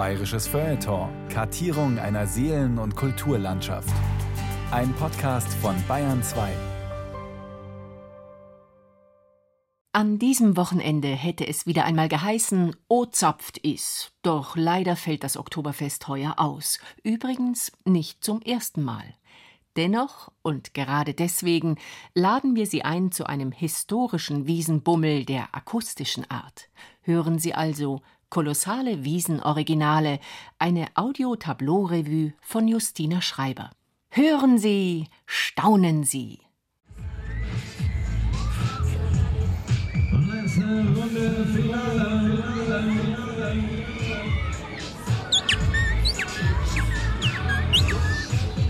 Bayerisches Feuilleton. Kartierung einer Seelen- und Kulturlandschaft. Ein Podcast von Bayern 2. An diesem Wochenende hätte es wieder einmal geheißen, O zapft is. Doch leider fällt das Oktoberfest heuer aus. Übrigens nicht zum ersten Mal. Dennoch und gerade deswegen laden wir Sie ein zu einem historischen Wiesenbummel der akustischen Art. Hören Sie also Kolossale Wiesenoriginale, eine Audio-Tableau-Revue von Justina Schreiber. Hören Sie, staunen Sie.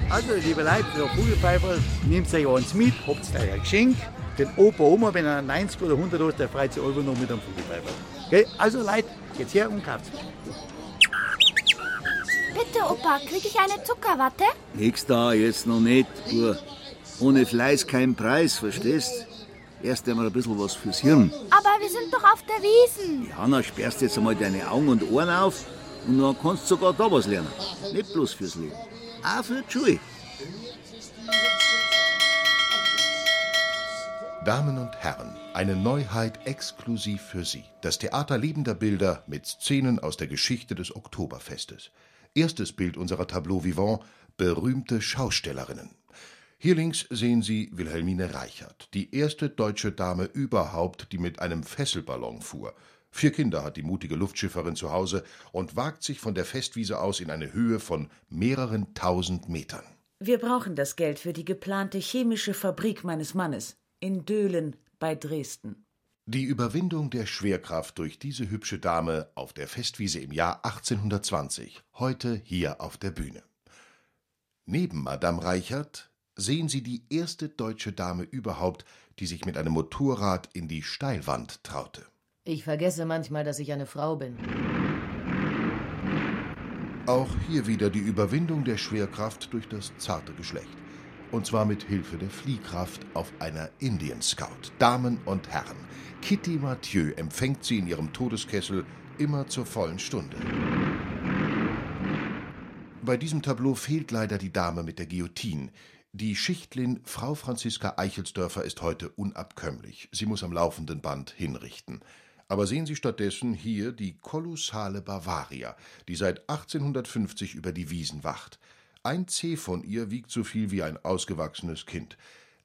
Also, liebe Leute, der Vogelpfeifer, nehmt euch eins mit, habt euch ein Geschenk. Den Opa, Oma, wenn er 90 oder 100 hat, der freut sich einfach noch mit einem Vogelpfeifer. Okay? Also, Leute, geht's her und kauft Bitte, Opa, krieg ich eine Zuckerwatte? Nix da, jetzt noch nicht. Nur ohne Fleiß kein Preis, verstehst? Erst einmal ein bisschen was fürs Hirn. Aber wir sind doch auf der Wiesen. Ja, sperrst jetzt einmal deine Augen und Ohren auf und dann kannst du sogar da was lernen. Nicht bloß fürs Leben. Auch für die Schule. Damen und Herren, eine Neuheit exklusiv für Sie. Das Theater lebender Bilder mit Szenen aus der Geschichte des Oktoberfestes. Erstes Bild unserer Tableau vivant: berühmte Schaustellerinnen. Hier links sehen Sie Wilhelmine Reichert, die erste deutsche Dame überhaupt, die mit einem Fesselballon fuhr. Vier Kinder hat die mutige Luftschifferin zu Hause und wagt sich von der Festwiese aus in eine Höhe von mehreren tausend Metern. Wir brauchen das Geld für die geplante chemische Fabrik meines Mannes in Döhlen bei Dresden. Die Überwindung der Schwerkraft durch diese hübsche Dame auf der Festwiese im Jahr 1820, heute hier auf der Bühne. Neben Madame Reichert sehen Sie die erste deutsche Dame überhaupt, die sich mit einem Motorrad in die Steilwand traute. Ich vergesse manchmal, dass ich eine Frau bin. Auch hier wieder die Überwindung der Schwerkraft durch das zarte Geschlecht. Und zwar mit Hilfe der Fliehkraft auf einer Indian Scout. Damen und Herren, Kitty Mathieu empfängt sie in ihrem Todeskessel immer zur vollen Stunde. Bei diesem Tableau fehlt leider die Dame mit der Guillotine. Die Schichtlin Frau Franziska Eichelsdörfer ist heute unabkömmlich. Sie muss am laufenden Band hinrichten. Aber sehen Sie stattdessen hier die kolossale Bavaria, die seit 1850 über die Wiesen wacht. Ein Zeh von ihr wiegt so viel wie ein ausgewachsenes Kind.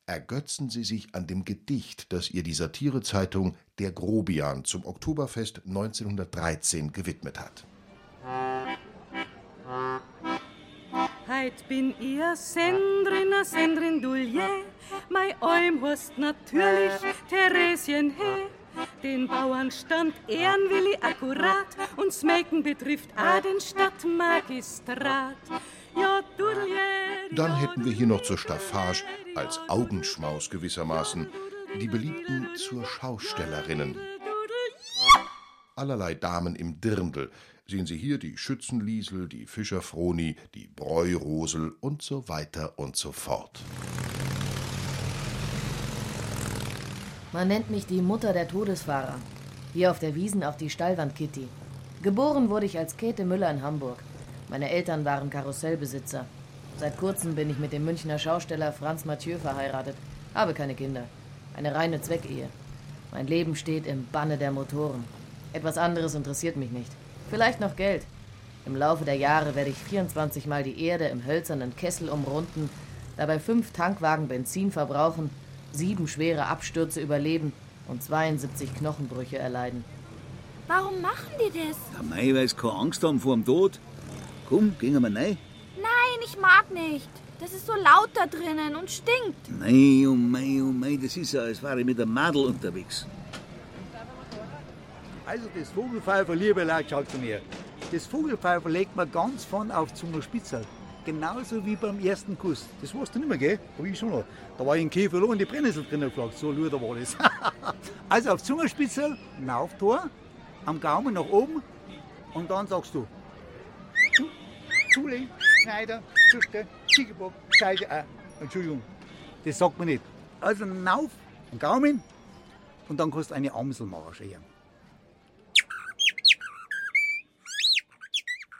Ergötzen Sie sich an dem Gedicht, das ihr die Satirezeitung Der Grobian zum Oktoberfest 1913 gewidmet hat. Heit bin ihr Sendrin, a Sendrin Dulje, mei Eum hast natürlich Theresien he. Den Bauernstand ehren will ich akkurat und Smelken betrifft a den Stadtmagistrat. Dann hätten wir hier noch zur Staffage, als Augenschmaus gewissermaßen, die beliebten zur Schaustellerinnen. Allerlei Damen im Dirndl. Sehen Sie hier die Schützenliesel, die Fischerfroni, die Bräurosel und so weiter und so fort. Man nennt mich die Mutter der Todesfahrer. Hier auf der Wiesen auch die Stallwand Kitty. Geboren wurde ich als Käthe Müller in Hamburg. Meine Eltern waren Karussellbesitzer. Seit kurzem bin ich mit dem Münchner Schausteller Franz Mathieu verheiratet. Habe keine Kinder. Eine reine Zweckehe. Mein Leben steht im Banne der Motoren. Etwas anderes interessiert mich nicht. Vielleicht noch Geld. Im Laufe der Jahre werde ich 24 Mal die Erde im hölzernen Kessel umrunden, dabei fünf Tankwagen Benzin verbrauchen, sieben schwere Abstürze überleben und 72 Knochenbrüche erleiden. Warum machen die das? Ja, mei, weil sie keine Angst haben vor dem Tod. Komm, gehen wir rein. Nein, ich mag nicht. Das ist so laut da drinnen und stinkt. Mei, oh mei, oh mei, das ist ja, als wäre ich mit einem Madel unterwegs. Also das Vogelpfeifer, liebe Leute, schaut zu mir. Das Vogelpfeifer legt man ganz vorne auf Zungenspitzel. Genauso wie beim ersten Kuss. Das weißt du nicht mehr, gell? Hab ich schon noch. Da war ich in Käfer und die Brennnessel drinnen gefragt. So luder war das. also auf Zungenspitzel, Nauftor, am Gaumen nach oben und dann sagst du Zulegen, Schneider, Zuste, Ziegelbock, Scheide, äh, Entschuldigung, das sagt man nicht. Also Nauf, am Gaumen und dann kannst du eine Amsel machen.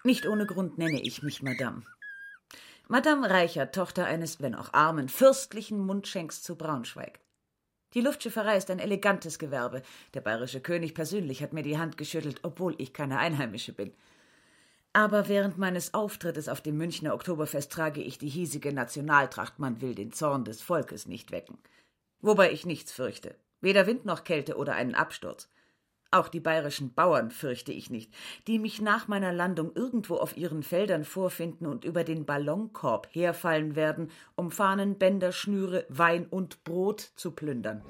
Nicht ohne Grund nenne ich mich Madame. Madame Reichert, Tochter eines, wenn auch armen, fürstlichen Mundschenks zu Braunschweig. Die Luftschifferei ist ein elegantes Gewerbe. Der bayerische König persönlich hat mir die Hand geschüttelt, obwohl ich keine Einheimische bin. Aber während meines Auftrittes auf dem Münchner Oktoberfest trage ich die hiesige Nationaltracht, man will den Zorn des Volkes nicht wecken. Wobei ich nichts fürchte, weder Wind noch Kälte oder einen Absturz. Auch die bayerischen Bauern fürchte ich nicht, die mich nach meiner Landung irgendwo auf ihren Feldern vorfinden und über den Ballonkorb herfallen werden, um Fahnen, Bänder, Schnüre, Wein und Brot zu plündern.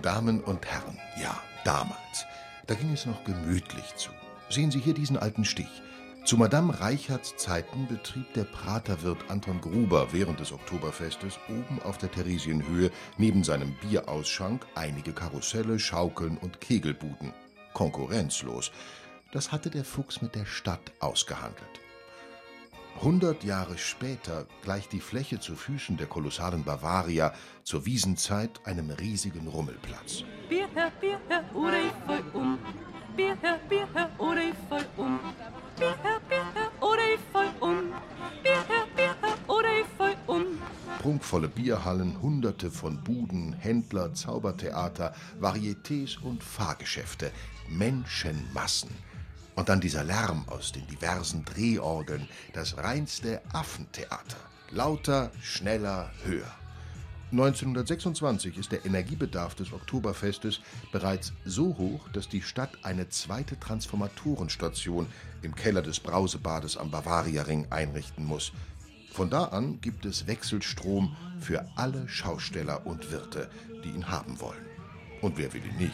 Damen und Herren, ja, damals. Da ging es noch gemütlich zu. Sehen Sie hier diesen alten Stich. Zu Madame Reicherts Zeiten betrieb der Praterwirt Anton Gruber während des Oktoberfestes oben auf der Theresienhöhe neben seinem Bierausschank einige Karusselle, Schaukeln und Kegelbuden. Konkurrenzlos. Das hatte der Fuchs mit der Stadt ausgehandelt. Hundert Jahre später gleicht die Fläche zu Füßen der kolossalen Bavaria zur Wiesenzeit einem riesigen Rummelplatz. Bier her, Bier her, Urei voll um. Bier her, Bier her, Urei voll um. Bier her, Bier her, Urei voll um. Bier her, Bier her, Urei voll um. Prunkvolle Bierhallen, hunderte von Buden, Händler, Zaubertheater, Varietés und Fahrgeschäfte, Menschenmassen. Und dann dieser Lärm aus den diversen Drehorgeln, das reinste Affentheater. Lauter, schneller, höher. 1926 ist der Energiebedarf des Oktoberfestes bereits so hoch, dass die Stadt eine zweite Transformatorenstation im Keller des Brausebades am Bavariaring einrichten muss. Von da an gibt es Wechselstrom für alle Schausteller und Wirte, die ihn haben wollen. Und wer will ihn nicht?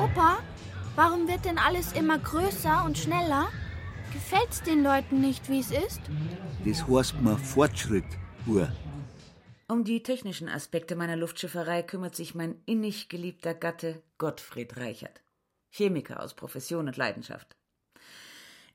Opa, warum wird denn alles immer größer und schneller? Gefällt's den Leuten nicht, wie es ist? Das heißt mir Fortschritt, Uhr. Um die technischen Aspekte meiner Luftschifferei kümmert sich mein innig geliebter Gatte Gottfried Reichert. Chemiker aus Profession und Leidenschaft.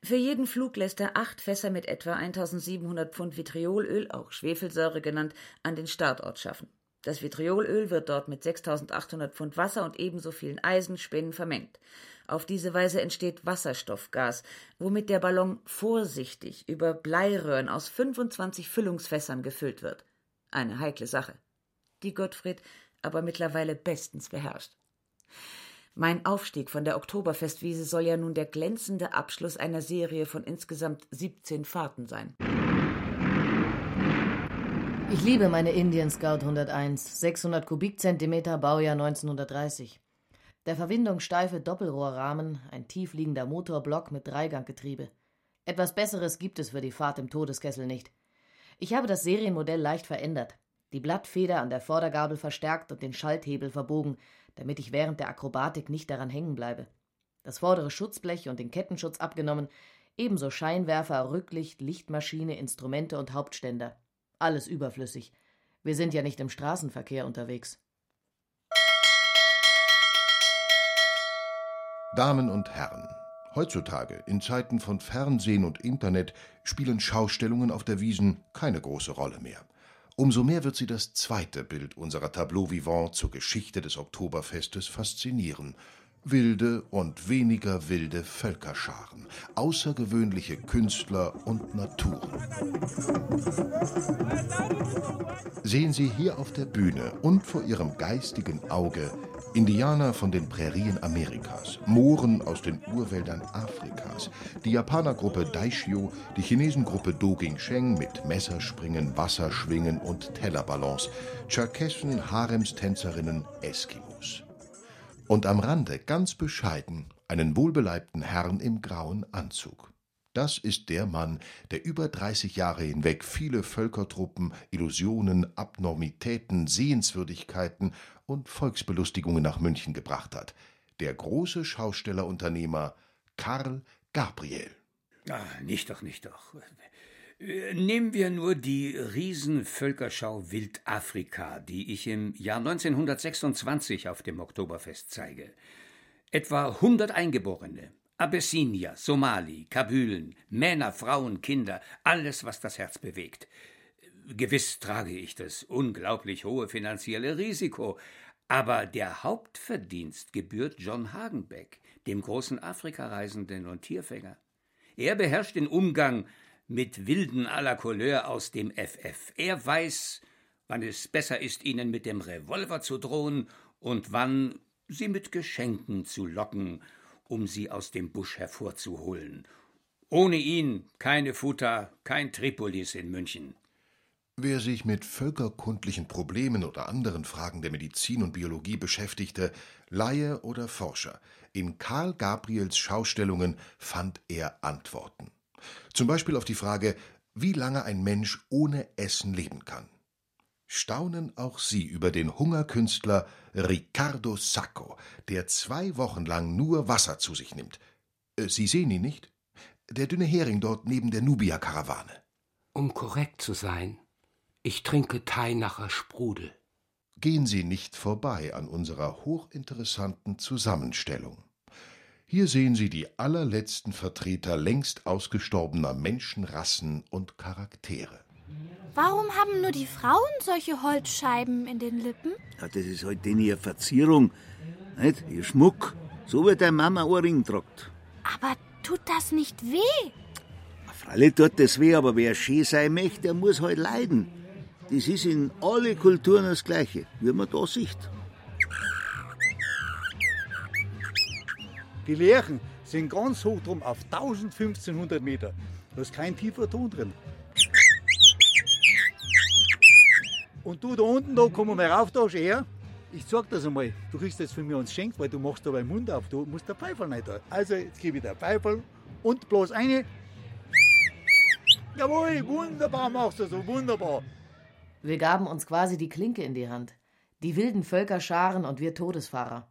Für jeden Flug lässt er acht Fässer mit etwa 1700 Pfund Vitriolöl, auch Schwefelsäure genannt, an den Startort schaffen. Das Vitriolöl wird dort mit 6800 Pfund Wasser und ebenso vielen Eisenspinnen vermengt. Auf diese Weise entsteht Wasserstoffgas, womit der Ballon vorsichtig über Bleiröhren aus 25 Füllungsfässern gefüllt wird. Eine heikle Sache, die Gottfried aber mittlerweile bestens beherrscht. Mein Aufstieg von der Oktoberfestwiese soll ja nun der glänzende Abschluss einer Serie von insgesamt 17 Fahrten sein. Ich liebe meine Indian Scout 101, 600 Kubikzentimeter, Baujahr 1930. Der Verwindung steife Doppelrohrrahmen, ein tiefliegender Motorblock mit Dreiganggetriebe. Etwas Besseres gibt es für die Fahrt im Todeskessel nicht. Ich habe das Serienmodell leicht verändert, die Blattfeder an der Vordergabel verstärkt und den Schalthebel verbogen, damit ich während der Akrobatik nicht daran hängen bleibe. Das vordere Schutzblech und den Kettenschutz abgenommen, ebenso Scheinwerfer, Rücklicht, Lichtmaschine, Instrumente und Hauptständer. Alles überflüssig. Wir sind ja nicht im Straßenverkehr unterwegs. Damen und Herren, heutzutage, in Zeiten von Fernsehen und Internet, spielen Schaustellungen auf der Wiesen keine große Rolle mehr. Umso mehr wird sie das zweite Bild unserer Tableau vivant zur Geschichte des Oktoberfestes faszinieren. Wilde und weniger wilde Völkerscharen, außergewöhnliche Künstler und Naturen. Sehen Sie hier auf der Bühne und vor Ihrem geistigen Auge Indianer von den Prärien Amerikas, Mohren aus den Urwäldern Afrikas, die Japanergruppe Daishio, die Chinesengruppe Doging Sheng mit Messerspringen, Wasserschwingen und Tellerballons, Tscherkessen, Haremstänzerinnen, Eskimos. Und am Rande, ganz bescheiden, einen wohlbeleibten Herrn im grauen Anzug. Das ist der Mann, der über 30 Jahre hinweg viele Völkertruppen, Illusionen, Abnormitäten, Sehenswürdigkeiten und Volksbelustigungen nach München gebracht hat. Der große Schaustellerunternehmer Karl Gabriel. Ah, nicht doch, nicht doch. Nehmen wir nur die Riesenvölkerschau Wildafrika, die ich im Jahr 1926 auf dem Oktoberfest zeige. Etwa 100 Eingeborene, Abyssinia, Somali, Kabülen, Männer, Frauen, Kinder, alles, was das Herz bewegt. Gewiss trage ich das unglaublich hohe finanzielle Risiko, Aber der Hauptverdienst gebührt John Hagenbeck, dem großen Afrikareisenden und Tierfänger. Er beherrscht den Umgang mit Wilden à la Couleur aus dem FF. Er weiß, wann es besser ist, ihnen mit dem Revolver zu drohen und wann sie mit Geschenken zu locken, um sie aus dem Busch hervorzuholen. Ohne ihn keine Futter, kein Tripolis in München. Wer sich mit völkerkundlichen Problemen oder anderen Fragen der Medizin und Biologie beschäftigte, Laie oder Forscher, in Karl Gabriels Schaustellungen fand er Antworten. Zum Beispiel auf die Frage, wie lange ein Mensch ohne Essen leben kann. Staunen auch Sie über den Hungerkünstler Riccardo Sacco, der zwei Wochen lang nur Wasser zu sich nimmt. Äh, Sie sehen ihn nicht? Der dünne Hering dort neben der Nubia-Karawane. Um korrekt zu sein, ich trinke Teinacher Sprudel. Gehen Sie nicht vorbei an unserer hochinteressanten Zusammenstellung. Hier sehen Sie die allerletzten Vertreter längst ausgestorbener Menschenrassen und Charaktere. Warum haben nur die Frauen solche Holzscheiben in den Lippen? Ja, das ist halt denen ihre Verzierung, nicht? Ihr Schmuck, so wie deine Mama Ohrring tragt. Aber tut das nicht weh? Freilich tut das weh, aber wer schön sein möchte, der muss halt leiden. Das ist in alle Kulturen das Gleiche, wie man da sieht. Die Lerchen sind ganz hoch drum auf 1500 Meter. Da ist kein tiefer Ton drin. Und du da unten, da komm mal rauf, da schon her. Ich sag das einmal, du kriegst das von mir uns schenkt, weil du machst da beim Mund auf, du musst der Pfeifel nicht da. Also, jetzt gebe ich dir Pfeifel und bloß eine. Jawohl, wunderbar machst du so, wunderbar. Wir gaben uns quasi die Klinke in die Hand. Die wilden Völkerscharen und wir Todesfahrer.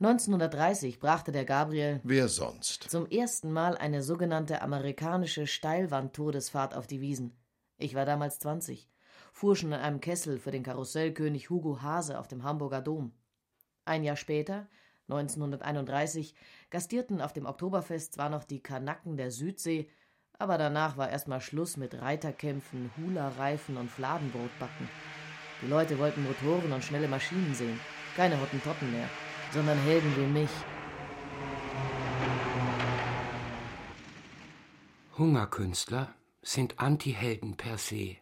1930 brachte der Gabriel Wer sonst? zum ersten Mal eine sogenannte amerikanische Steilwand-Todesfahrt auf die Wiesen. Ich war damals 20, fuhr schon in einem Kessel für den Karussellkönig Hugo Hase auf dem Hamburger Dom. Ein Jahr später, 1931, gastierten auf dem Oktoberfest zwar noch die Kanaken der Südsee, aber danach war erstmal Schluss mit Reiterkämpfen, Hula-Reifen und Fladenbrotbacken. Die Leute wollten Motoren und schnelle Maschinen sehen, keine Hottentotten mehr, sondern Helden wie mich. Hungerkünstler sind Antihelden per se.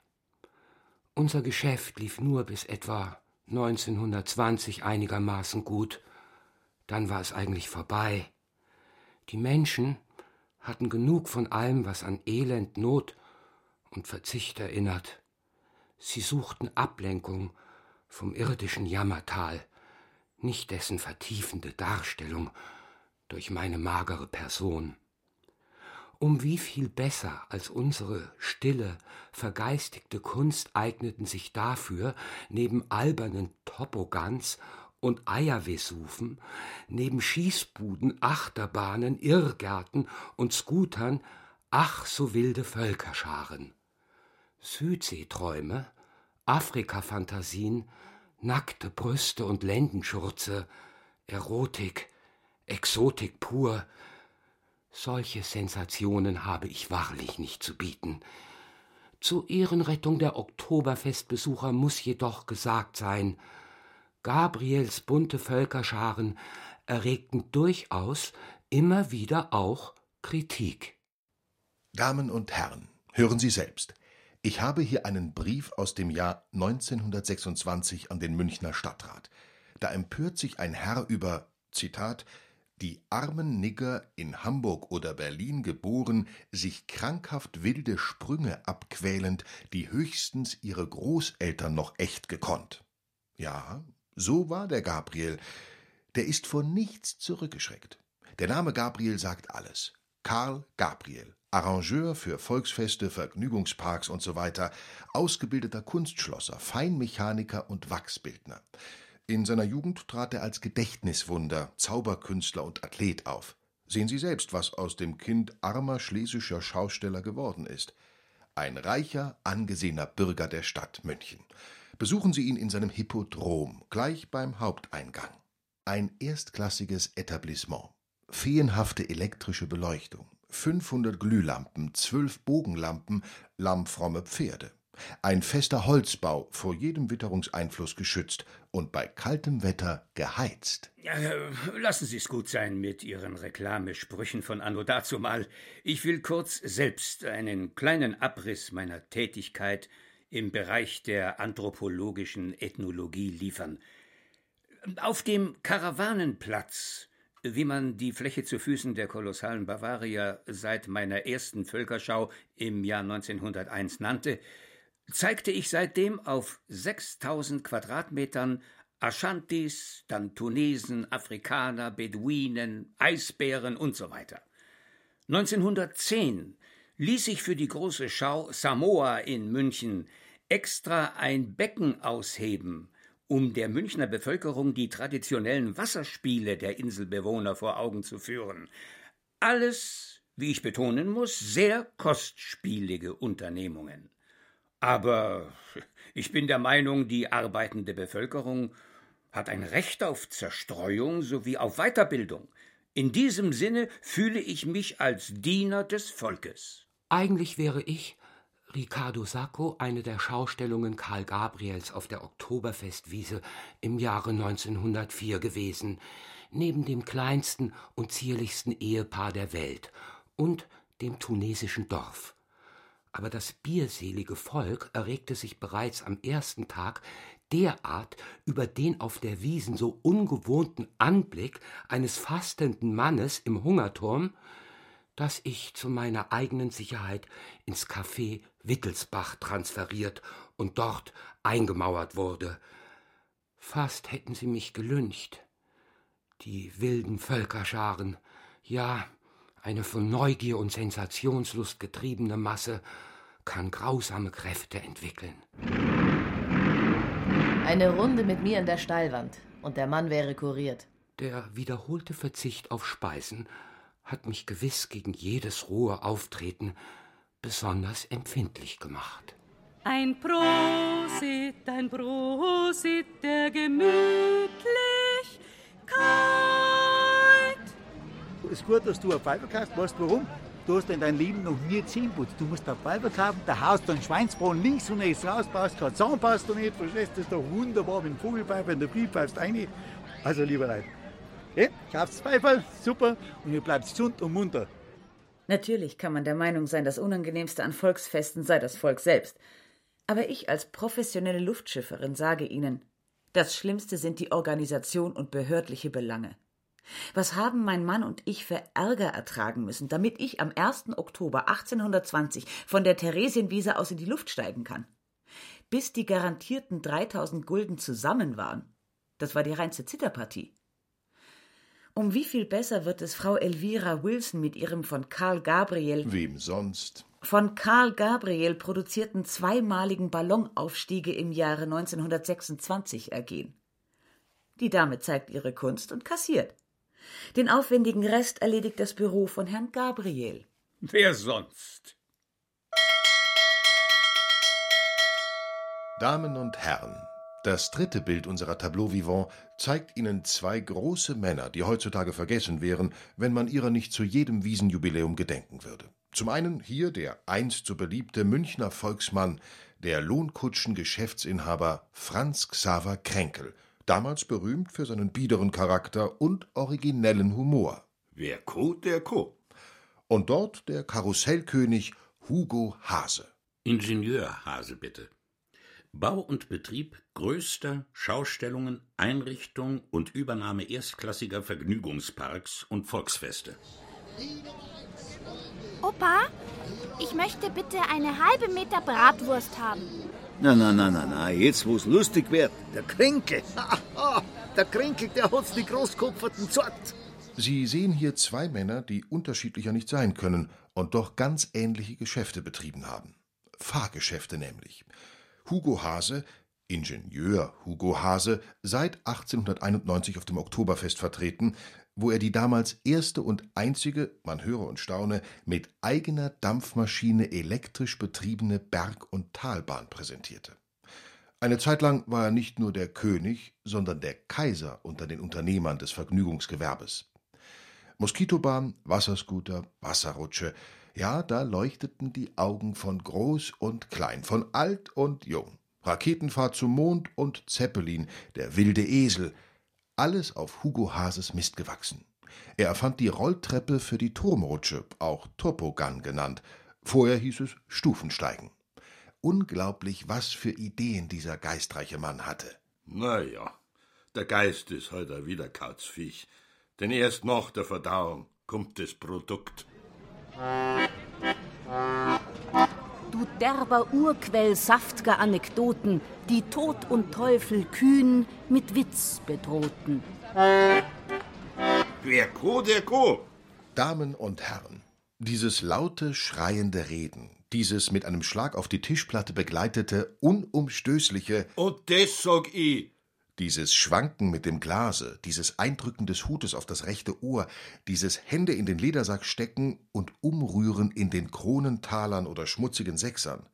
Unser Geschäft lief nur bis etwa 1920 einigermaßen gut. Dann war es eigentlich vorbei. Die Menschen hatten genug von allem, was an Elend, Not und Verzicht erinnert. Sie suchten Ablenkung vom irdischen Jammertal, nicht dessen vertiefende Darstellung durch meine magere Person. Um wie viel besser als unsere stille, vergeistigte Kunst eigneten sich dafür, neben albernen Topogans und Eiervesuven, neben Schießbuden, Achterbahnen, Irrgärten und Scootern ach so wilde Völkerscharen. Südseeträume, Afrikafantasien, nackte Brüste und Lendenschurze, Erotik, Exotik pur, solche Sensationen habe ich wahrlich nicht zu bieten. Zur Ehrenrettung der Oktoberfestbesucher muss jedoch gesagt sein, Gabriels bunte Völkerscharen erregten durchaus immer wieder auch Kritik. Damen und Herren, hören Sie selbst. Ich habe hier einen Brief aus dem Jahr 1926 an den Münchner Stadtrat. Da empört sich ein Herr über, Zitat, die armen Nigger in Hamburg oder Berlin geboren, sich krankhaft wilde Sprünge abquälend, die höchstens ihre Großeltern noch echt gekonnt. Ja, so war der Gabriel. Der ist vor nichts zurückgeschreckt. Der Name Gabriel sagt alles. Karl Gabriel, Arrangeur für Volksfeste, Vergnügungsparks und so weiter, ausgebildeter Kunstschlosser, Feinmechaniker und Wachsbildner. In seiner Jugend trat er als Gedächtniswunder, Zauberkünstler und Athlet auf. Sehen Sie selbst, was aus dem Kind armer schlesischer Schausteller geworden ist. Ein reicher, angesehener Bürger der Stadt München. Besuchen Sie ihn in seinem Hippodrom, gleich beim Haupteingang. Ein erstklassiges Etablissement. Feenhafte elektrische Beleuchtung, 500 Glühlampen, zwölf Bogenlampen, lammfromme Pferde. Ein fester Holzbau, vor jedem Witterungseinfluss geschützt und bei kaltem Wetter geheizt. Lassen Sie es gut sein mit Ihren Reklamesprüchen von Anno dazumal. Ich will kurz selbst einen kleinen Abriss meiner Tätigkeit im Bereich der anthropologischen Ethnologie liefern. Auf dem Karawanenplatz, wie man die Fläche zu Füßen der kolossalen Bavaria seit meiner ersten Völkerschau im Jahr 1901 nannte, zeigte ich seitdem auf 6000 Quadratmetern Aschantis, dann Tunesen, Afrikaner, Beduinen, Eisbären und so weiter. 1910 ließ ich für die große Schau Samoa in München extra ein Becken ausheben, um der Münchner Bevölkerung die traditionellen Wasserspiele der Inselbewohner vor Augen zu führen. Alles, wie ich betonen muss, sehr kostspielige Unternehmungen. Aber ich bin der Meinung, die arbeitende Bevölkerung hat ein Recht auf Zerstreuung sowie auf Weiterbildung. In diesem Sinne fühle ich mich als Diener des Volkes. Eigentlich wäre ich, Riccardo Sacco, eine der Schaustellungen Karl Gabriels auf der Oktoberfestwiese im Jahre 1904 gewesen, neben dem kleinsten und zierlichsten Ehepaar der Welt und dem tunesischen Dorf. Aber das bierselige Volk erregte sich bereits am ersten Tag derart über den auf der Wiesen so ungewohnten Anblick eines fastenden Mannes im Hungerturm, dass ich zu meiner eigenen Sicherheit ins Café Wittelsbach transferiert und dort eingemauert wurde. Fast hätten sie mich gelüncht. Die wilden Völkerscharen, ja, eine von Neugier und Sensationslust getriebene Masse kann grausame Kräfte entwickeln. Eine Runde mit mir in der Steilwand und der Mann wäre kuriert. Der wiederholte Verzicht auf Speisen hat mich gewiss gegen jedes rohe Auftreten besonders empfindlich gemacht. Ein Prosit, ein Prosit, der gemütlich kann ist gut, dass du eine Pfeife kaufst. Weißt du warum? Du hast in deinem Leben noch nie Zähne putzt. Du musst eine Pfeife kaufen, da haust du einen Schweinsbraten links und rechts raus, baust keine Zahnpasta nicht, verstehst du? Das ist doch wunderbar, wenn Vogelpfeife in der Früh pfeifst rein. Also, lieber Leute, ja, kauft Pfeife, super, und ihr bleibt gesund und munter. Natürlich kann man der Meinung sein, das Unangenehmste an Volksfesten sei das Volk selbst. Aber ich als professionelle Luftschifferin sage Ihnen, das Schlimmste sind die Organisation und behördliche Belange. Was haben mein Mann und ich für Ärger ertragen müssen, damit ich am 1. Oktober 1820 von der Theresienwiese aus in die Luft steigen kann? Bis die garantierten 3000 Gulden zusammen waren. Das war die reinste Zitterpartie. Um wie viel besser wird es Frau Elvira Wilson mit ihrem von Karl Gabriel Wem sonst? Von Karl Gabriel produzierten zweimaligen Ballonaufstiege im Jahre 1926 ergehen. Die Dame zeigt ihre Kunst und kassiert. Den aufwendigen Rest erledigt das Büro von Herrn Gabriel. Wer sonst? Damen und Herren, das dritte Bild unserer Tableau Vivant zeigt Ihnen zwei große Männer, die heutzutage vergessen wären, wenn man ihrer nicht zu jedem Wiesenjubiläum gedenken würde. Zum einen hier der einst so beliebte Münchner Volksmann, der Lohnkutschen-Geschäftsinhaber Franz Xaver Kränkel, damals berühmt für seinen biederen Charakter und originellen Humor. Wer Co, der Co. Und dort der Karussellkönig Hugo Hase. Ingenieur Hase, bitte. Bau und Betrieb größter Schaustellungen, Einrichtung und Übernahme erstklassiger Vergnügungsparks und Volksfeste. Opa, ich möchte bitte eine halbe Meter Bratwurst haben. Na, na, na, na, na, jetzt wo's lustig wird. Der Kränke. der Kränke, der hat's die Großkopferten zart. Sie sehen hier zwei Männer, die unterschiedlicher nicht sein können und doch ganz ähnliche Geschäfte betrieben haben. Fahrgeschäfte nämlich. Hugo Hase, Ingenieur Hugo Hase, seit 1891 auf dem Oktoberfest vertreten, wo er die damals erste und einzige, man höre und staune, mit eigener Dampfmaschine elektrisch betriebene Berg- und Talbahn präsentierte. Eine Zeit lang war er nicht nur der König, sondern der Kaiser unter den Unternehmern des Vergnügungsgewerbes. Moskitobahn, Wasserscooter, Wasserrutsche, Ja, da leuchteten die Augen von groß und klein, von alt und jung. Raketenfahrt zum Mond und Zeppelin, der wilde Esel, alles auf Hugo Hases Mist gewachsen. Er erfand die Rolltreppe für die Turmrutsche, auch Topogun genannt. Vorher hieß es Stufensteigen. Unglaublich, was für Ideen dieser geistreiche Mann hatte. Na ja, der Geist ist heute halt wieder Kauzviech. Denn erst nach der Verdauung kommt das Produkt. Du derber Urquell saftger Anekdoten, die Tod und Teufel kühn mit Witz bedrohten. Wer Co, der Co. Damen und Herren, dieses laute, schreiende Reden, dieses mit einem Schlag auf die Tischplatte begleitete, unumstößliche Und das sag ich. Dieses Schwanken mit dem Glase, dieses Eindrücken des Hutes auf das rechte Ohr, dieses Hände in den Ledersack stecken und Umrühren in den Kronentalern oder schmutzigen Sechsern,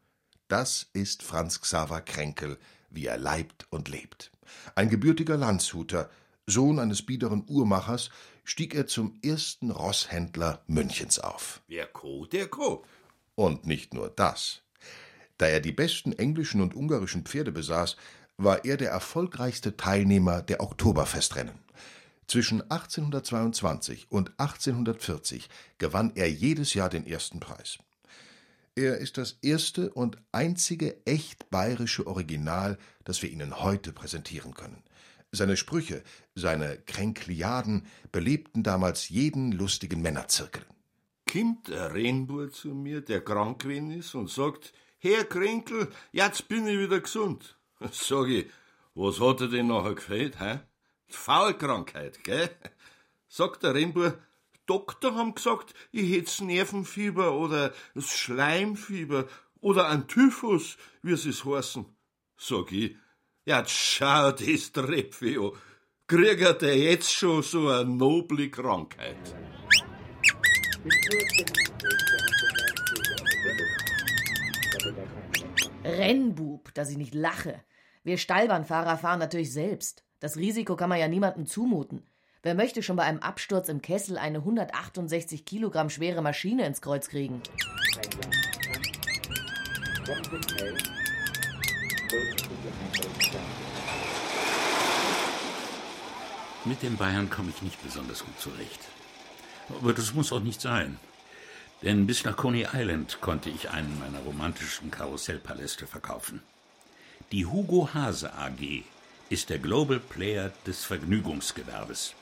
das ist Franz Xaver Kränkel, wie er leibt und lebt. Ein gebürtiger Landshuter, Sohn eines biederen Uhrmachers, stieg er zum ersten Rosshändler Münchens auf. Wer Co, der Co. Und nicht nur das. Da er die besten englischen und ungarischen Pferde besaß, war er der erfolgreichste Teilnehmer der Oktoberfestrennen. Zwischen 1822 und 1840 gewann er jedes Jahr den ersten Preis. Er ist das erste und einzige echt bayerische Original, das wir Ihnen heute präsentieren können. Seine Sprüche, seine Kränkliaden belebten damals jeden lustigen Männerzirkel. Kimmt ein Renbur zu mir, der krank gewesen ist, und sagt, Herr Kränkel, jetzt bin ich wieder gesund. Sag ich, was hat er denn nachher gefehlt, hä? Faulkrankheit, gell? Sagt der Rennbur, Doktor haben gesagt, ich hätt's Nervenfieber oder das Schleimfieber oder ein Typhus, wie es es heißen. Sag ich, ja, schau das Trepfi an. Kriegt er jetzt schon so eine noble Krankheit? Rennbub, dass ich nicht lache. Wir Stallbahnfahrer fahren natürlich selbst. Das Risiko kann man ja niemandem zumuten. Wer möchte schon bei einem Absturz im Kessel eine 168 Kilogramm schwere Maschine ins Kreuz kriegen? Mit den Bayern komme ich nicht besonders gut zurecht. Aber das muss auch nicht sein. Denn bis nach Coney Island konnte ich einen meiner romantischen Karussellpaläste verkaufen. Die Hugo Hase AG ist der Global Player des Vergnügungsgewerbes.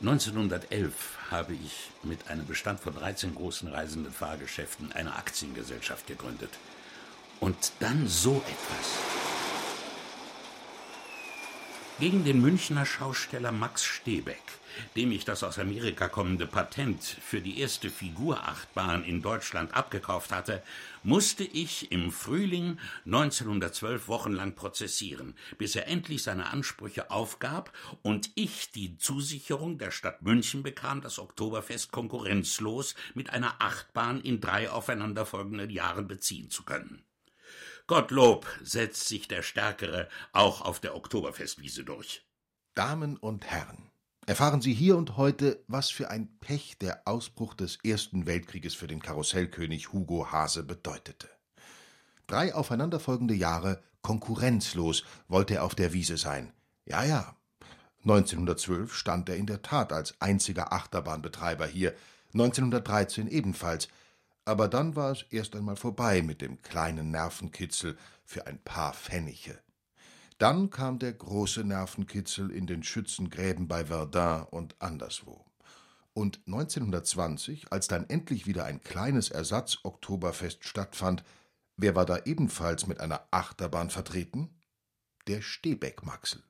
1911 habe ich mit einem Bestand von 13 großen reisenden Fahrgeschäften eine Aktiengesellschaft gegründet. Und dann so etwas. Gegen den Münchner Schausteller Max Stebeck dem ich das aus Amerika kommende Patent für die erste Figurachtbahn in Deutschland abgekauft hatte, musste ich im Frühling 1912 wochenlang prozessieren, bis er endlich seine Ansprüche aufgab und ich die Zusicherung der Stadt München bekam, das Oktoberfest konkurrenzlos mit einer Achtbahn in drei aufeinanderfolgenden Jahren beziehen zu können. Gottlob setzt sich der Stärkere auch auf der Oktoberfestwiese durch. Damen und Herren, Erfahren Sie hier und heute, was für ein Pech der Ausbruch des Ersten Weltkrieges für den Karussellkönig Hugo Hase bedeutete. Drei aufeinanderfolgende Jahre konkurrenzlos wollte er auf der Wiese sein. Ja, ja. 1912 stand er in der Tat als einziger Achterbahnbetreiber hier, 1913 ebenfalls. Aber dann war es erst einmal vorbei mit dem kleinen Nervenkitzel für ein paar Pfennige. Dann kam der große Nervenkitzel in den Schützengräben bei Verdun und anderswo. Und 1920, als dann endlich wieder ein kleines Ersatz-Oktoberfest stattfand, wer war da ebenfalls mit einer Achterbahn vertreten? Der Stebeck-Maxel.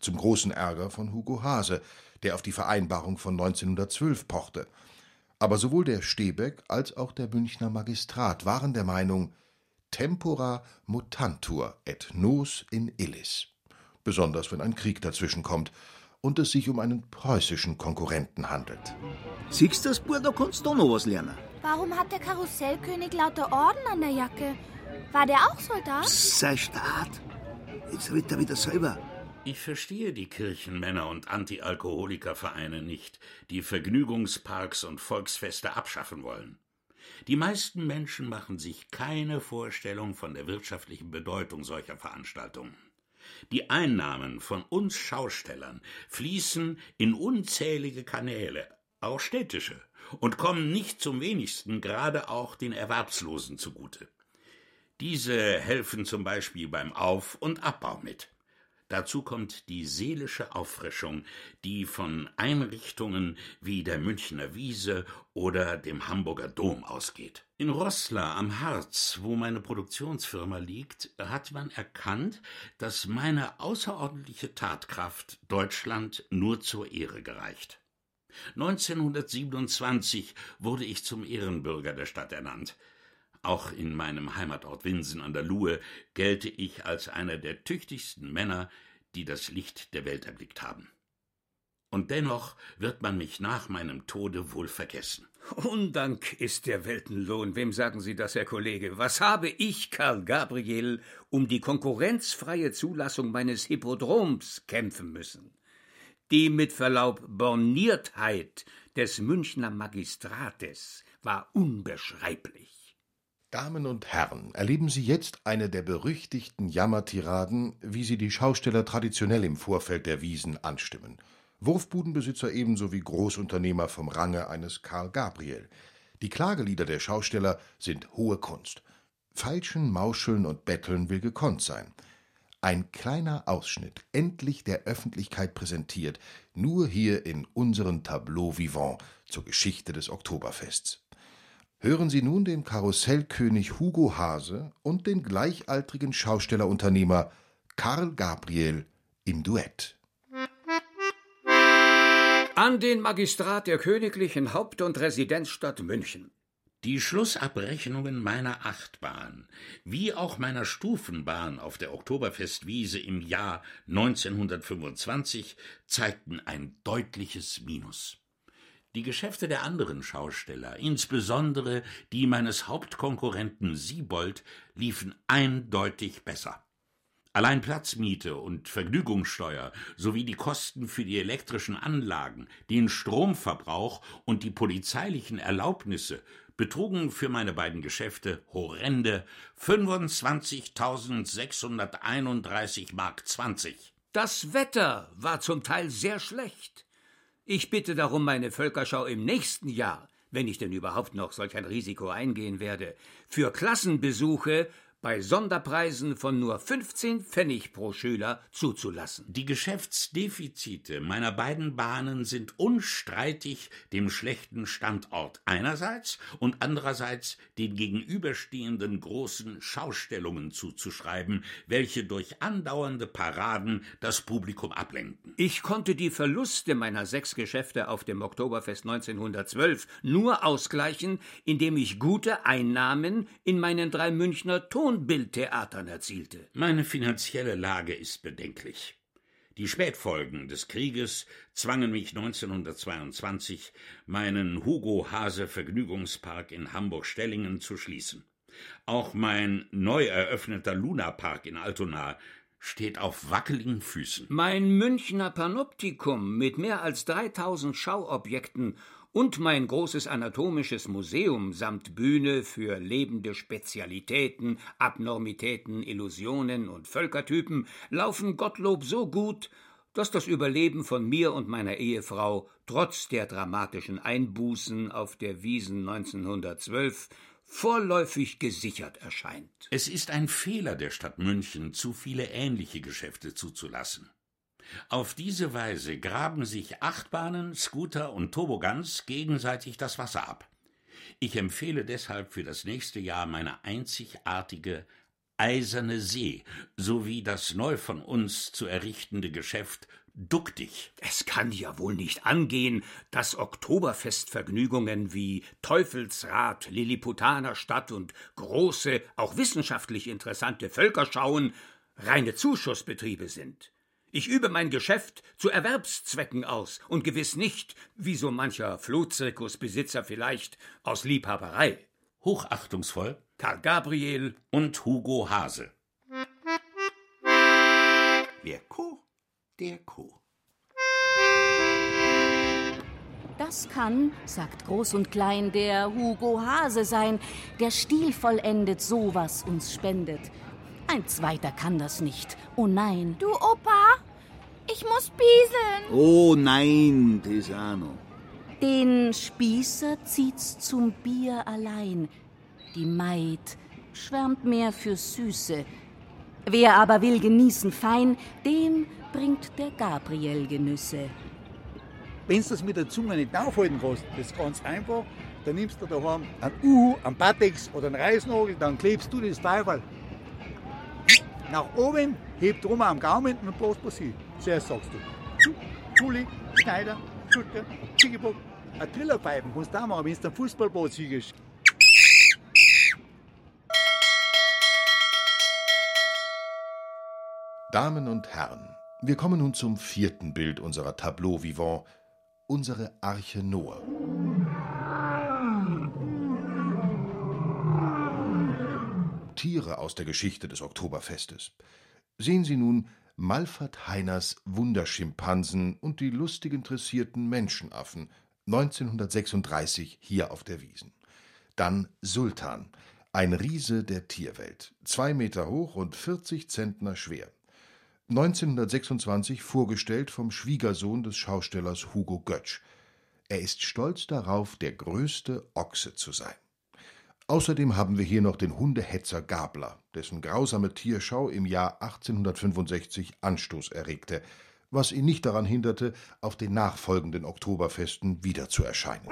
Zum großen Ärger von Hugo Hase, der auf die Vereinbarung von 1912 pochte. Aber sowohl der Stebeck als auch der Münchner Magistrat waren der Meinung, tempora mutantur et nos in illis. Besonders wenn ein Krieg dazwischen kommt und es sich um einen preußischen Konkurrenten handelt. Siehst du das, Bur, da kannst du noch was lernen. Warum hat der Karussellkönig lauter Orden an der Jacke? War der auch Soldat? Psst, sei Staat. Jetzt redet er wieder selber. Ich verstehe die Kirchenmänner und Anti-Alkoholikervereine nicht, die Vergnügungsparks und Volksfeste abschaffen wollen. Die meisten Menschen machen sich keine Vorstellung von der wirtschaftlichen Bedeutung solcher Veranstaltungen. Die Einnahmen von uns Schaustellern fließen in unzählige Kanäle, auch städtische, und kommen nicht zum wenigsten gerade auch den Erwerbslosen zugute. Diese helfen zum Beispiel beim Auf- und Abbau mit. Dazu kommt die seelische Auffrischung, die von Einrichtungen wie der Münchner Wiese oder dem Hamburger Dom ausgeht. In Roßla am Harz, wo meine Produktionsfirma liegt, hat man erkannt, dass meine außerordentliche Tatkraft Deutschland nur zur Ehre gereicht. 1927 wurde ich zum Ehrenbürger der Stadt ernannt. Auch in meinem Heimatort Winsen an der Luhe gelte ich als einer der tüchtigsten Männer, die das Licht der Welt erblickt haben. Und dennoch wird man mich nach meinem Tode wohl vergessen. Undank ist der Weltenlohn. Wem sagen Sie das, Herr Kollege? Was habe ich, Karl Gabriel, um die konkurrenzfreie Zulassung meines Hippodroms kämpfen müssen? Die mit Verlaub Borniertheit des Münchner Magistrates war unbeschreiblich. Damen und Herren, erleben Sie jetzt eine der berüchtigten Jammertiraden, wie sie die Schausteller traditionell im Vorfeld der Wiesen anstimmen. Wurfbudenbesitzer ebenso wie Großunternehmer vom Range eines Karl Gabriel. Die Klagelieder der Schausteller sind hohe Kunst. Feilschen, Mauscheln und Betteln will gekonnt sein. Ein kleiner Ausschnitt, endlich der Öffentlichkeit präsentiert, nur hier in unseren Tableau vivant zur Geschichte des Oktoberfests. Hören Sie nun den Karussellkönig Hugo Hase und den gleichaltrigen Schaustellerunternehmer Karl Gabriel im Duett. An den Magistrat der königlichen Haupt- und Residenzstadt München. Die Schlussabrechnungen meiner Achtbahn, wie auch meiner Stufenbahn auf der Oktoberfestwiese im Jahr 1925, zeigten ein deutliches Minus. Die Geschäfte der anderen Schausteller, insbesondere die meines Hauptkonkurrenten Siebold, liefen eindeutig besser. Allein Platzmiete und Vergnügungssteuer sowie die Kosten für die elektrischen Anlagen, den Stromverbrauch und die polizeilichen Erlaubnisse betrugen für meine beiden Geschäfte horrende 25.631 Mark 20. Das Wetter war zum Teil sehr schlecht. Ich bitte darum meine Völkerschau im nächsten Jahr, wenn ich denn überhaupt noch solch ein Risiko eingehen werde, für Klassenbesuche bei Sonderpreisen von nur 15 Pfennig pro Schüler zuzulassen. Die Geschäftsdefizite meiner beiden Bahnen sind unstreitig dem schlechten Standort einerseits und andererseits den gegenüberstehenden großen Schaustellungen zuzuschreiben, welche durch andauernde Paraden das Publikum ablenken. Ich konnte die Verluste meiner sechs Geschäfte auf dem Oktoberfest 1912 nur ausgleichen, indem ich gute Einnahmen in meinen drei Münchner Ton Tonbildtheatern erzielte. Meine finanzielle Lage ist bedenklich. Die Spätfolgen des Krieges zwangen mich 1922, meinen Hugo Hase Vergnügungspark in Hamburg-Stellingen zu schließen. Auch mein neu eröffneter Lunapark in Altona steht auf wackeligen Füßen. Mein Münchner Panoptikum mit mehr als 3000 Schauobjekten und mein großes anatomisches Museum samt Bühne für lebende Spezialitäten, Abnormitäten, Illusionen und Völkertypen laufen Gottlob so gut, dass das Überleben von mir und meiner Ehefrau trotz der dramatischen Einbußen auf der Wiesen 1912 vorläufig gesichert erscheint. Es ist ein Fehler der Stadt München, zu viele ähnliche Geschäfte zuzulassen. Auf diese Weise graben sich Achtbahnen, Scooter und Tobogans gegenseitig das Wasser ab. Ich empfehle deshalb für das nächste Jahr meine einzigartige Eiserne See sowie das neu von uns zu errichtende Geschäft Duck dich. Es kann ja wohl nicht angehen, dass Oktoberfestvergnügungen wie Teufelsrad, Lilliputaner Stadt und große, auch wissenschaftlich interessante Völkerschauen reine Zuschussbetriebe sind. Ich übe mein Geschäft zu Erwerbszwecken aus und gewiss nicht, wie so mancher Flohzirkusbesitzer vielleicht, aus Liebhaberei. Hochachtungsvoll Karl Gabriel und Hugo Hase. Wer Co, der Co. Das kann, sagt Groß und Klein, der Hugo Hase sein, der stilvollendet sowas uns spendet. Ein zweiter kann das nicht. Oh nein. Du, Opa, ich muss bieseln. Oh nein, Tesano. Den Spießer zieht's zum Bier allein. Die Maid schwärmt mehr fürs Süße. Wer aber will genießen fein, dem bringt der Gabriel Genüsse. Wenn du das mit der Zunge nicht aufhalten kannst, das ist ganz einfach, dann nimmst du daheim einen Uhu, einen Patex oder einen Reisnagel, dann klebst du das Teufel nach oben, hebt rum am Gaumen und bloß passiert. Zuerst sagst du, Schuli, Schneider, Schulter, Ziegelbock, eine Trillerpfeifen kannst du auch machen, wenn du einen Fußballplatz siehst. Damen und Herren, wir kommen nun zum vierten Bild unserer Tableau Vivant, unsere Arche Noah. Tiere aus der Geschichte des Oktoberfestes. Sehen Sie nun Malfert Heiners Wunderschimpansen und die lustig interessierten Menschenaffen 1936 hier auf der Wiesen. Dann Sultan, ein Riese der Tierwelt, zwei Meter hoch und 40 Zentner schwer. 1926 vorgestellt vom Schwiegersohn des Schaustellers Hugo Götsch. Er ist stolz darauf, der größte Ochse zu sein. Außerdem haben wir hier noch den Hundehetzer Gabler, dessen grausame Tierschau im Jahr 1865 Anstoß erregte, was ihn nicht daran hinderte, auf den nachfolgenden Oktoberfesten wieder zu erscheinen.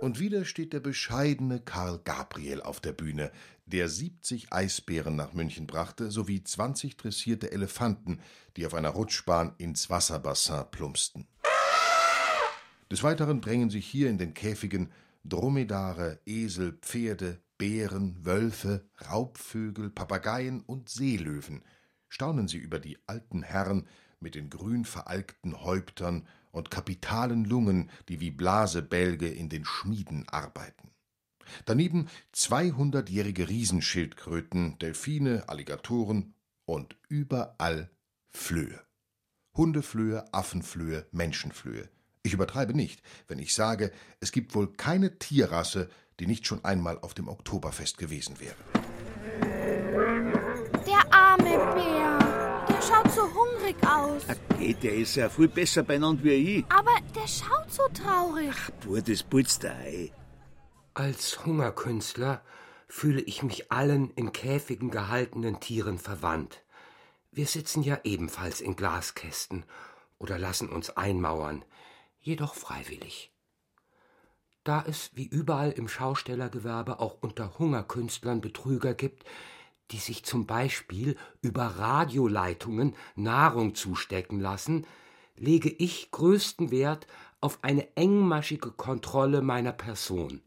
Und wieder steht der bescheidene Karl Gabriel auf der Bühne, der 70 Eisbären nach München brachte, sowie 20 dressierte Elefanten, die auf einer Rutschbahn ins Wasserbassin plumpsten. Des Weiteren drängen sich hier in den Käfigen Dromedare, Esel, Pferde, Bären, Wölfe, Raubvögel, Papageien und Seelöwen. Staunen Sie über die alten Herren mit den grün veralkten Häuptern und kapitalen Lungen, die wie Blasebälge in den Schmieden arbeiten. Daneben zweihundertjährige Riesenschildkröten, Delfine, Alligatoren und überall Flöhe. Hundeflöhe, Affenflöhe, Menschenflöhe. Ich übertreibe nicht, wenn ich sage, es gibt wohl keine Tierrasse, die nicht schon einmal auf dem Oktoberfest gewesen wäre. Der arme Bär, der schaut so hungrig aus. Geht, der ist ja viel besser beieinander wie ich. Aber der schaut so traurig. Boah, das putzt da ein. Als Hungerkünstler fühle ich mich allen in Käfigen gehaltenen Tieren verwandt. Wir sitzen ja ebenfalls in Glaskästen oder lassen uns einmauern, jedoch freiwillig. Da es wie überall im Schaustellergewerbe auch unter Hungerkünstlern Betrüger gibt, die sich zum Beispiel über Radioleitungen Nahrung zustecken lassen, lege ich größten Wert auf eine engmaschige Kontrolle meiner Person.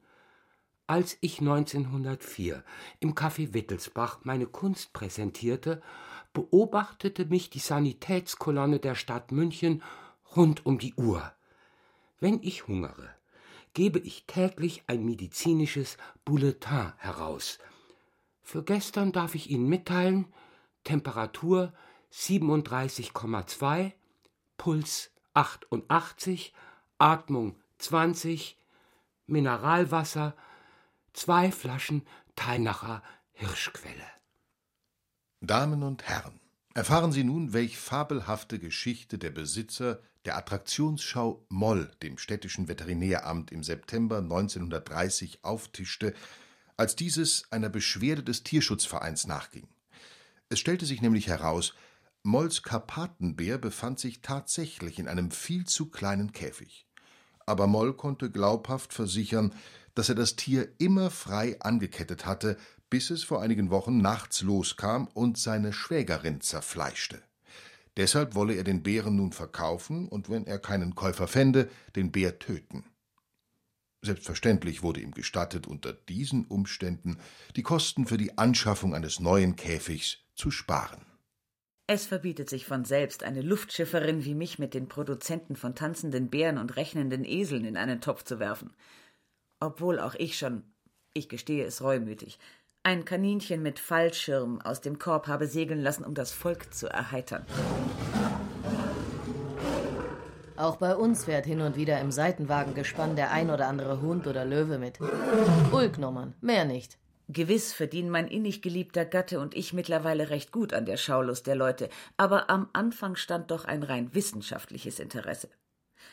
Als ich 1904 im Café Wittelsbach meine Kunst präsentierte, beobachtete mich die Sanitätskolonne der Stadt München rund um die Uhr. Wenn ich hungere, gebe ich täglich ein medizinisches Bulletin heraus. Für gestern darf ich Ihnen mitteilen, Temperatur 37,2, Puls 88, Atmung 20, Mineralwasser, zwei Flaschen Teinacher Hirschquelle. Damen und Herren, erfahren Sie nun, welch fabelhafte Geschichte der Besitzer der Attraktionsschau Moll dem städtischen Veterinäramt im September 1930 auftischte, als dieses einer Beschwerde des Tierschutzvereins nachging. Es stellte sich nämlich heraus, Molls Karpatenbär befand sich tatsächlich in einem viel zu kleinen Käfig. Aber Moll konnte glaubhaft versichern, dass er das Tier immer frei angekettet hatte, bis es vor einigen Wochen nachts loskam und seine Schwägerin zerfleischte. Deshalb wolle er den Bären nun verkaufen und wenn er keinen Käufer fände, den Bär töten. Selbstverständlich wurde ihm gestattet, unter diesen Umständen die Kosten für die Anschaffung eines neuen Käfigs zu sparen. Es verbietet sich von selbst, eine Luftschifferin wie mich mit den Produzenten von tanzenden Bären und rechnenden Eseln in einen Topf zu werfen. Obwohl auch ich schon, ich gestehe es reumütig, ein Kaninchen mit Fallschirm aus dem Korb habe segeln lassen, um das Volk zu erheitern. Auch bei uns fährt hin und wieder im Seitenwagengespann der ein oder andere Hund oder Löwe mit. Ulknummern, mehr nicht. Gewiss verdienen mein innig geliebter Gatte und ich mittlerweile recht gut an der Schaulust der Leute, aber am Anfang stand doch ein rein wissenschaftliches Interesse.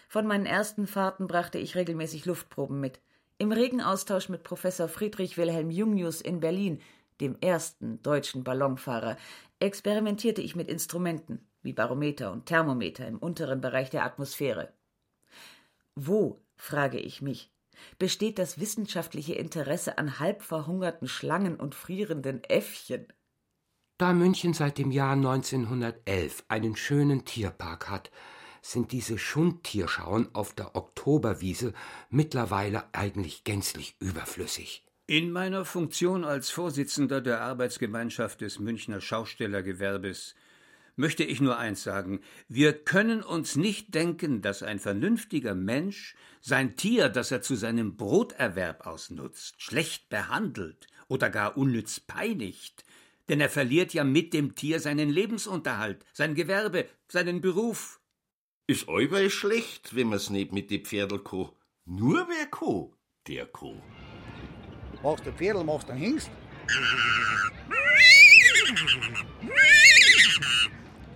Von meinen ersten Fahrten brachte ich regelmäßig Luftproben mit. Im regen Austausch mit Professor Friedrich Wilhelm Jungius in Berlin, dem ersten deutschen Ballonfahrer, experimentierte ich mit Instrumenten wie Barometer und Thermometer im unteren Bereich der Atmosphäre. Wo, frage ich mich, besteht das wissenschaftliche Interesse an halb verhungerten Schlangen und frierenden Äffchen? Da München seit dem Jahr 1911 einen schönen Tierpark hat, sind diese Schundtierschauen auf der Oktoberwiese mittlerweile eigentlich gänzlich überflüssig. In meiner Funktion als Vorsitzender der Arbeitsgemeinschaft des Münchner Schaustellergewerbes möchte ich nur eins sagen. Wir können uns nicht denken, dass ein vernünftiger Mensch sein Tier, das er zu seinem Broterwerb ausnutzt, schlecht behandelt oder gar unnütz peinigt. Denn er verliert ja mit dem Tier seinen Lebensunterhalt, sein Gewerbe, seinen Beruf. Ist allweil schlecht, wenn man's nicht mit de Pferdl ko. Nur wer ko, der ko. Machst du Pferdl, machst du Hengst?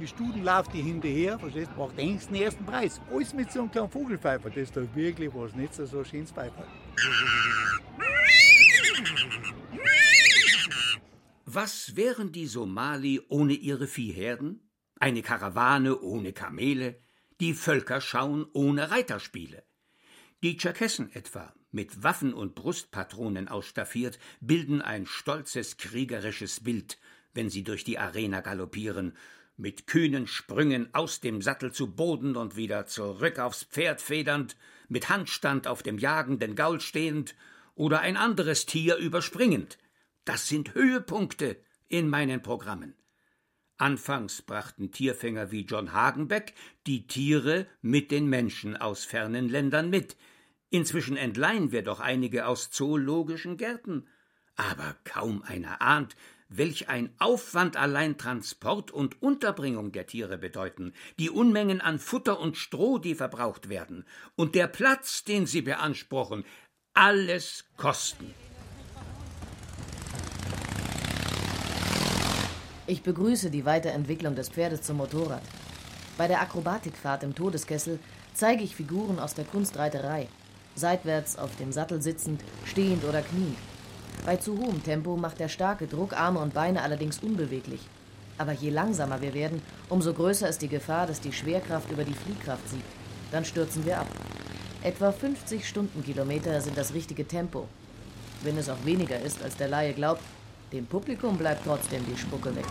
Die Studen laufen die hinterher, verstehst du, macht Hengst den ersten Preis. Alles mit so einem kleinen Vogelpfeifer, das ist doch wirklich was, nicht so, so ein schönes Pfeifer. Was wären die Somali ohne ihre Viehherden? Eine Karawane ohne Kamele? Die Völkerschauen ohne Reiterspiele? Die Tscherkessen etwa, mit Waffen und Brustpatronen ausstaffiert, bilden ein stolzes kriegerisches Bild, wenn sie durch die Arena galoppieren, mit kühnen Sprüngen aus dem Sattel zu Boden und wieder zurück aufs Pferd federnd, mit Handstand auf dem jagenden Gaul stehend oder ein anderes Tier überspringend. Das sind Höhepunkte in meinen Programmen. Anfangs brachten Tierfänger wie John Hagenbeck die Tiere mit den Menschen aus fernen Ländern mit. Inzwischen entleihen wir doch einige aus zoologischen Gärten. Aber kaum einer ahnt, welch ein Aufwand allein Transport und Unterbringung der Tiere bedeuten, die Unmengen an Futter und Stroh, die verbraucht werden, und der Platz, den sie beanspruchen, alles Kosten. Ich begrüße die Weiterentwicklung des Pferdes zum Motorrad. Bei der Akrobatikfahrt im Todeskessel zeige ich Figuren aus der Kunstreiterei. Seitwärts auf dem Sattel sitzend, stehend oder kniend. Bei zu hohem Tempo macht der starke Druck Arme und Beine allerdings unbeweglich. Aber je langsamer wir werden, umso größer ist die Gefahr, dass die Schwerkraft über die Fliehkraft siegt. Dann stürzen wir ab. Etwa 50 Stundenkilometer sind das richtige Tempo. Wenn es auch weniger ist, als der Laie glaubt, dem Publikum bleibt trotzdem die Spucke weg.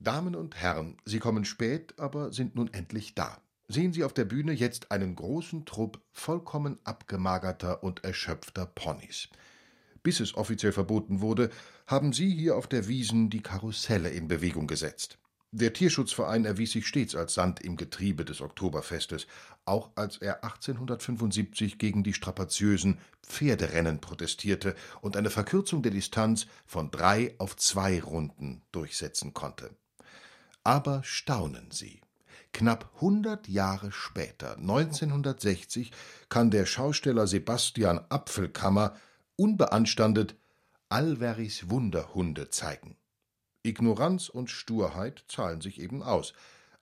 Damen und Herren, Sie kommen spät, aber sind nun endlich da. Sehen Sie auf der Bühne jetzt einen großen Trupp vollkommen abgemagerter und erschöpfter Ponys. Bis es offiziell verboten wurde, haben Sie hier auf der Wiesen die Karusselle in Bewegung gesetzt. Der Tierschutzverein erwies sich stets als Sand im Getriebe des Oktoberfestes, auch als er 1875 gegen die strapaziösen Pferderennen protestierte und eine Verkürzung der Distanz von drei auf zwei Runden durchsetzen konnte. Aber staunen Sie. Knapp 100 Jahre später, 1960, kann der Schausteller Sebastian Apfelkammer unbeanstandet Alveris Wunderhunde zeigen. Ignoranz und Sturheit zahlen sich eben aus.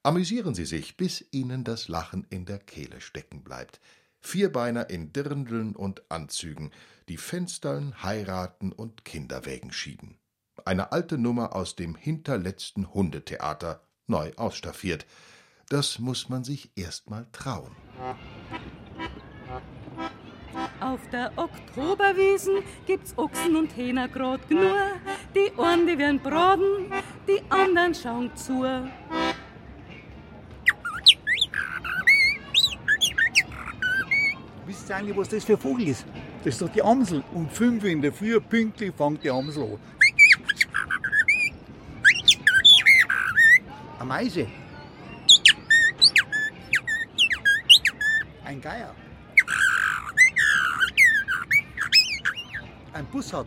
Amüsieren Sie sich, bis Ihnen das Lachen in der Kehle stecken bleibt. Vierbeiner in Dirndeln und Anzügen, die Fenstern, heiraten und Kinderwägen schieben. Eine alte Nummer aus dem hinterletzten Hundetheater, neu ausstaffiert. Das muss man sich erst mal trauen. Auf der Oktoberwiesen gibt's Ochsen und Hähner grad genug. Die einen, die werden braten, die anderen schauen zu. Wisst ihr eigentlich, was das für ein Vogel ist? Das ist doch die Amsel. Um fünf in der Früh pünktlich fängt die Amsel an. Eine Meise. Ein Geier. Ein Bussard.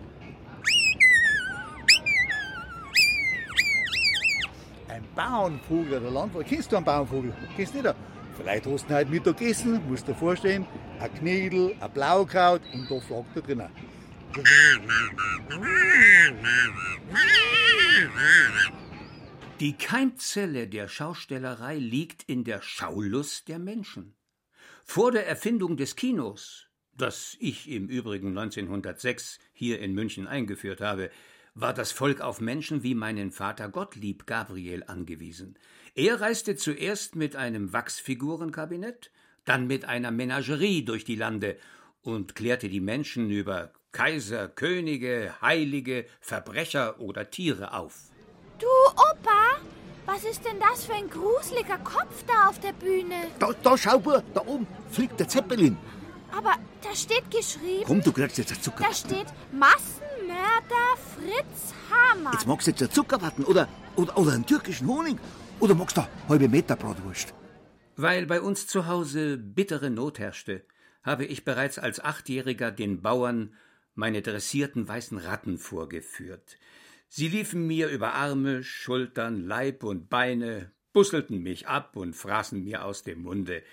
Ein Bauernvogel, der Landwirt. Kennst du einen Bauernvogel? Kennst du nicht? Vielleicht hast du ihn heute Mittag gegessen, musst dir vorstellen, ein Knädel, ein Blaukraut und da flagt er drinnen. Die Keimzelle der Schaustellerei liegt in der Schaulust der Menschen. Vor der Erfindung des Kinos, das ich im Übrigen 1906 hier in München eingeführt habe, war das Volk auf Menschen wie meinen Vater Gottlieb Gabriel angewiesen. Er reiste zuerst mit einem Wachsfigurenkabinett, dann mit einer Menagerie durch die Lande und klärte die Menschen über Kaiser, Könige, Heilige, Verbrecher oder Tiere auf. Du, Opa, was ist denn das für ein gruseliger Kopf da auf der Bühne? Da, da schau, Bub, da oben fliegt der Zeppelin. Aber da steht geschrieben. Komm, du kriegst jetzt ein Zucker. Da steht Massenmörder Fritz Hamann. Jetzt magst du jetzt einen Zuckerwatten oder, oder, oder einen türkischen Honig. Oder magst du eine halbe Meter Bratwurst? Weil bei uns zu Hause bittere Not herrschte, habe ich bereits als Achtjähriger den Bauern meine dressierten weißen Ratten vorgeführt. Sie liefen mir über Arme, Schultern, Leib und Beine, busselten mich ab und fraßen mir aus dem Munde.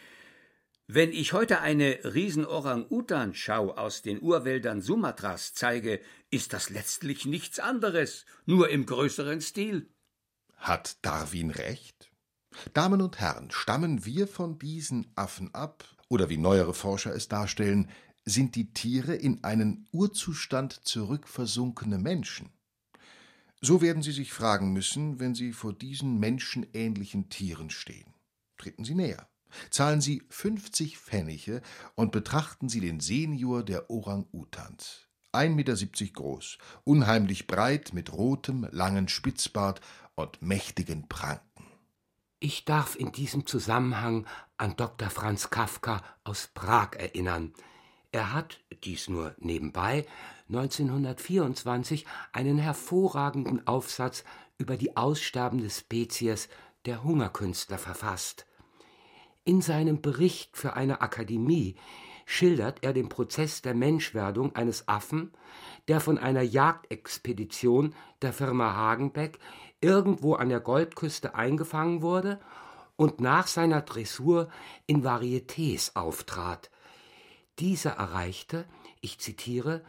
Wenn ich heute eine Riesen-Orang-Utan-Schau aus den Urwäldern Sumatras zeige, ist das letztlich nichts anderes, nur im größeren Stil. Hat Darwin recht? Damen und Herren, stammen wir von diesen Affen ab, oder wie neuere Forscher es darstellen, sind die Tiere in einen Urzustand zurückversunkene Menschen. So werden Sie sich fragen müssen, wenn Sie vor diesen menschenähnlichen Tieren stehen. Treten Sie näher, zahlen Sie 50 Pfennige und betrachten Sie den Senior der Orang-Utans. 1,70 Meter groß, unheimlich breit mit rotem, langen Spitzbart und mächtigen Pranken. Ich darf in diesem Zusammenhang an Dr. Franz Kafka aus Prag erinnern. Er hat, dies nur nebenbei, 1924 einen hervorragenden Aufsatz über die aussterbende Spezies der Hungerkünstler verfasst. In seinem Bericht für eine Akademie schildert er den Prozess der Menschwerdung eines Affen, der von einer Jagdexpedition der Firma Hagenbeck irgendwo an der Goldküste eingefangen wurde und nach seiner Dressur in Varietés auftrat. Dieser erreichte, ich zitiere,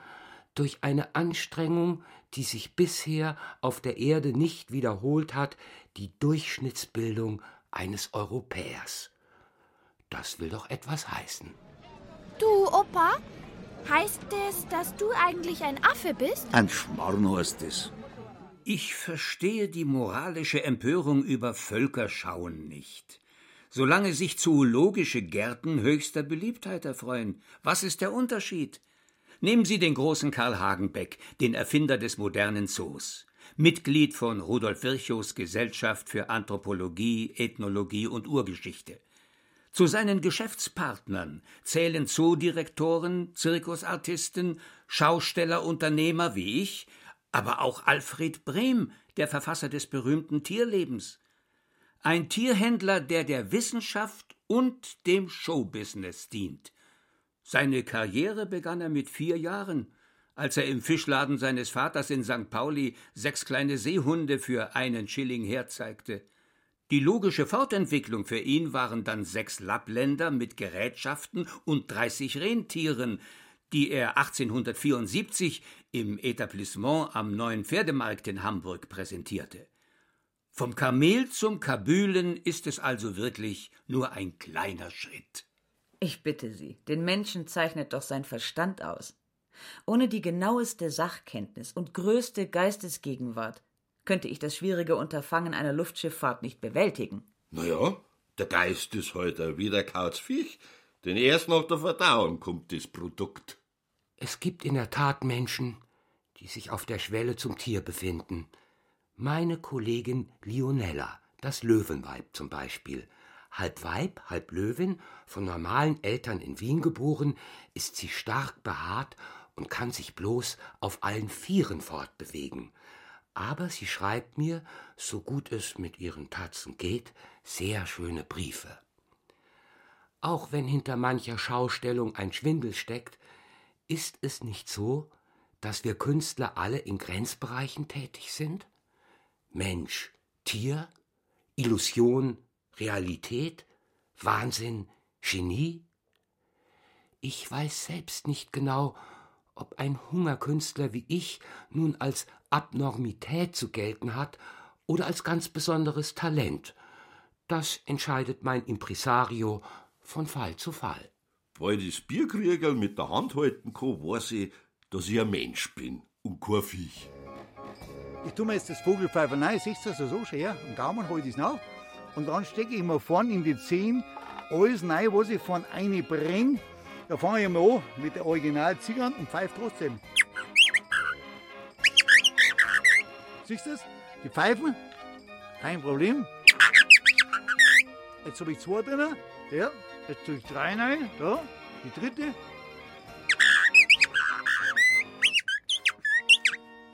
durch eine Anstrengung, die sich bisher auf der Erde nicht wiederholt hat, die Durchschnittsbildung eines Europäers. Das will doch etwas heißen. Du, Opa, heißt es, dass du eigentlich ein Affe bist? Ein Schmarrn heißt es. Ich verstehe die moralische Empörung über Völkerschauen nicht. Solange sich zoologische Gärten höchster Beliebtheit erfreuen, was ist der Unterschied? Nehmen Sie den großen Karl Hagenbeck, den Erfinder des modernen Zoos. Mitglied von Rudolf Virchows Gesellschaft für Anthropologie, Ethnologie und Urgeschichte. Zu seinen Geschäftspartnern zählen Zoodirektoren, Zirkusartisten, Schaustellerunternehmer wie ich, aber auch Alfred Brehm, der Verfasser des berühmten Tierlebens. Ein Tierhändler, der der Wissenschaft und dem Showbusiness dient. Seine Karriere begann er mit vier Jahren, als er im Fischladen seines Vaters in St. Pauli sechs kleine Seehunde für einen Schilling herzeigte. Die logische Fortentwicklung für ihn waren dann sechs Lappländer mit Gerätschaften und dreißig Rentieren, die er 1874 im Etablissement am Neuen Pferdemarkt in Hamburg präsentierte. Vom Kamel zum Kabülen ist es also wirklich nur ein kleiner Schritt. Ich bitte Sie, den Menschen zeichnet doch sein Verstand aus. Ohne die genaueste Sachkenntnis und größte Geistesgegenwart könnte ich das schwierige Unterfangen einer Luftschifffahrt nicht bewältigen. Na ja, der Geist ist heute wie der Kauzviech, denn erst nach der Verdauung kommt das Produkt. Es gibt in der Tat Menschen, die sich auf der Schwelle zum Tier befinden. Meine Kollegin Lionella, das Löwenweib zum Beispiel. Halb Weib, halb Löwin, von normalen Eltern in Wien geboren, ist sie stark behaart und kann sich bloß auf allen Vieren fortbewegen. Aber sie schreibt mir, so gut es mit ihren Tatzen geht, sehr schöne Briefe. Auch wenn hinter mancher Schaustellung ein Schwindel steckt, ist es nicht so, dass wir Künstler alle in Grenzbereichen tätig sind? Mensch, Tier, Illusion, Realität, Wahnsinn, Genie? Ich weiß selbst nicht genau, ob ein Hungerkünstler wie ich nun als Abnormität zu gelten hat oder als ganz besonderes Talent. Das entscheidet mein Impresario von Fall zu Fall. Weil ich das Bierkriegerl mit der Hand halten kann, weiß ich, dass ich ein Mensch bin und kein Viech. Ich tue mir jetzt das Vogelpfeifer rein, siehst du das so schön? Am Gaumen halte ich es nach. Und dann stecke ich mir vorne in die Zehen alles rein, was ich von eine bringe. Da fange ich mal an mit der Original Zigarren und pfeife trotzdem. Siehst du das? Die Pfeifen, kein Problem. Jetzt habe ich zwei drin. Ja, jetzt tue ich drei rein. Da, die dritte.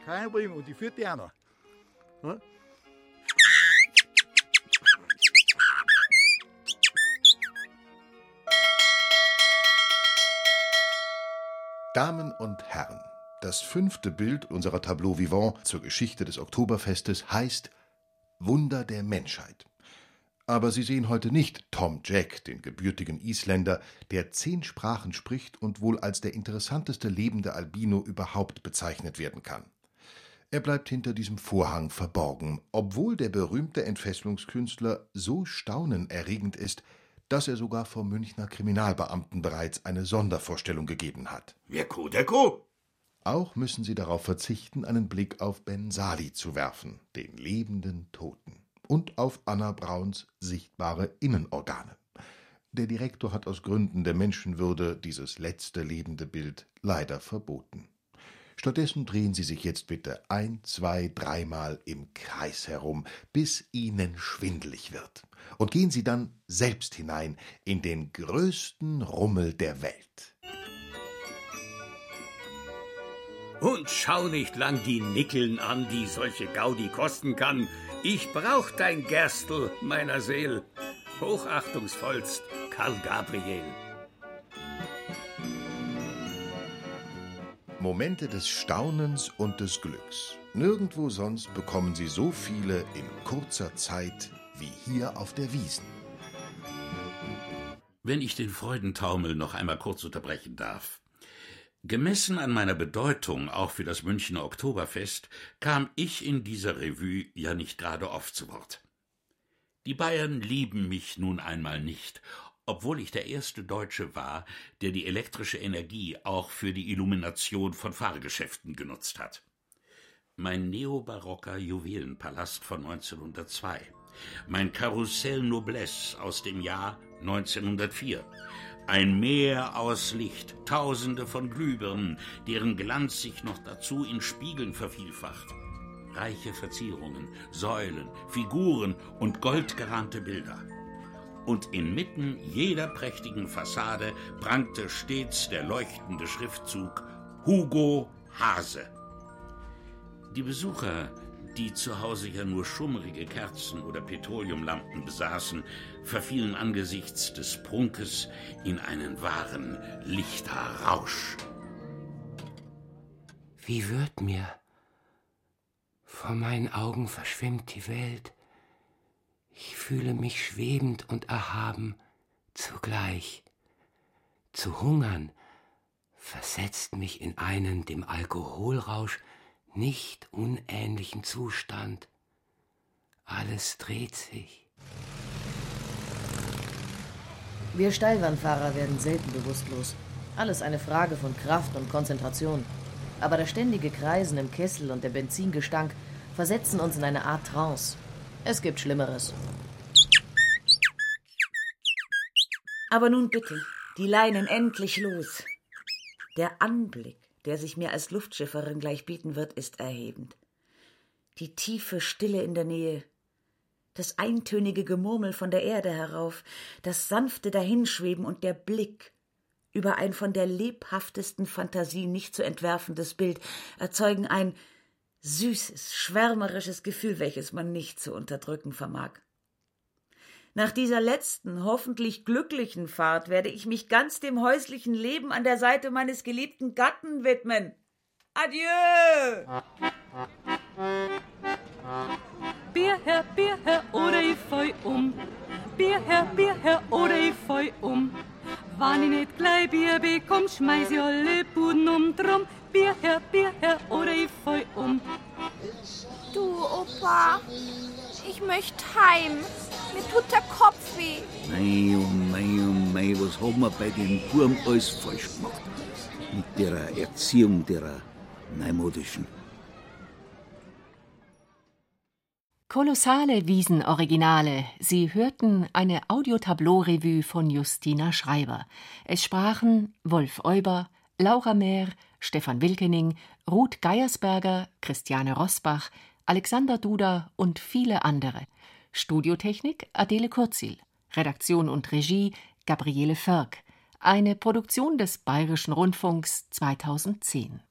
Kein Problem. Und die vierte auch noch. Ja? Damen und Herren, das fünfte Bild unserer Tableau vivant zur Geschichte des Oktoberfestes heißt Wunder der Menschheit. Aber Sie sehen heute nicht Tom Jack, den gebürtigen Isländer, der zehn Sprachen spricht und wohl als der interessanteste lebende Albino überhaupt bezeichnet werden kann. Er bleibt hinter diesem Vorhang verborgen, obwohl der berühmte Entfesselungskünstler so staunenerregend ist, dass er sogar vor Münchner Kriminalbeamten bereits eine Sondervorstellung gegeben hat. Wer ko, der ko. Auch müssen sie darauf verzichten, einen Blick auf Ben Sali zu werfen, den lebenden Toten, und auf Anna Brauns sichtbare Innenorgane. Der Direktor hat aus Gründen der Menschenwürde dieses letzte lebende Bild leider verboten. Stattdessen drehen Sie sich jetzt bitte ein, zwei, dreimal im Kreis herum, bis Ihnen schwindelig wird. Und gehen Sie dann selbst hinein in den größten Rummel der Welt. Und schau nicht lang die Nickeln an, die solche Gaudi kosten kann. Ich brauch dein Gerstl meiner Seel. Hochachtungsvollst, Karl Gabriel. Momente des Staunens und des Glücks. Nirgendwo sonst bekommen Sie so viele in kurzer Zeit wie hier auf der Wiesen. Wenn ich den Freudentaumel noch einmal kurz unterbrechen darf. Gemessen an meiner Bedeutung auch für das Münchner Oktoberfest kam ich in dieser Revue ja nicht gerade oft zu Wort. Die Bayern lieben mich nun einmal nicht, obwohl ich der erste Deutsche war, der die elektrische Energie auch für die Illumination von Fahrgeschäften genutzt hat. Mein neobarocker Juwelenpalast von 1902, mein Karussell Noblesse aus dem Jahr 1904, ein Meer aus Licht, Tausende von Glühbirnen, deren Glanz sich noch dazu in Spiegeln vervielfacht, reiche Verzierungen, Säulen, Figuren und goldgerahmte Bilder und inmitten jeder prächtigen Fassade prangte stets der leuchtende Schriftzug Hugo Hase. Die Besucher, die zu Hause ja nur schummrige Kerzen oder Petroleumlampen besaßen, verfielen angesichts des Prunkes in einen wahren Lichterrausch. Wie wird mir? Vor meinen Augen verschwimmt die Welt. Ich fühle mich schwebend und erhaben zugleich. Zu hungern versetzt mich in einen dem Alkoholrausch nicht unähnlichen Zustand. Alles dreht sich. Wir Steilwandfahrer werden selten bewusstlos. Alles eine Frage von Kraft und Konzentration. Aber das ständige Kreisen im Kessel und der Benzingestank versetzen uns in eine Art Trance. Es gibt Schlimmeres. Aber nun bitte, die Leinen endlich los. Der Anblick, der sich mir als Luftschifferin gleich bieten wird, ist erhebend. Die tiefe Stille in der Nähe, das eintönige Gemurmel von der Erde herauf, das sanfte Dahinschweben und der Blick über ein von der lebhaftesten Fantasie nicht zu entwerfendes Bild erzeugen ein süßes, schwärmerisches Gefühl, welches man nicht zu unterdrücken vermag. Nach dieser letzten, hoffentlich glücklichen Fahrt werde ich mich ganz dem häuslichen Leben an der Seite meines geliebten Gatten widmen. Adieu! Bierherr, Bierherr, oder ich fall um. Bierherr, Bierherr, oder ich fall um. Wann ich nicht gleich Bier bekomm, schmeiß ich alle Buden um drum. Bierherr, Bierherr, oder ich fall um. Du, Opa, ich möchte heim. Mir tut der Kopf weh. Mei, oh mei, oh mei, was haben wir bei den Burm alles falsch gemacht? Mit der Erziehung derer neumodischen. Kolossale Wiesenoriginale. Sie hörten eine Audiotableau-Revue von Justina Schreiber. Es sprachen Wolf Euber, Laura Mehr, Stefan Wilkening, Ruth Geiersberger, Christiane Rosbach, Alexander Duda und viele andere. Studiotechnik Adele Kurzil. Redaktion und Regie Gabriele Förk. Eine Produktion des Bayerischen Rundfunks 2010.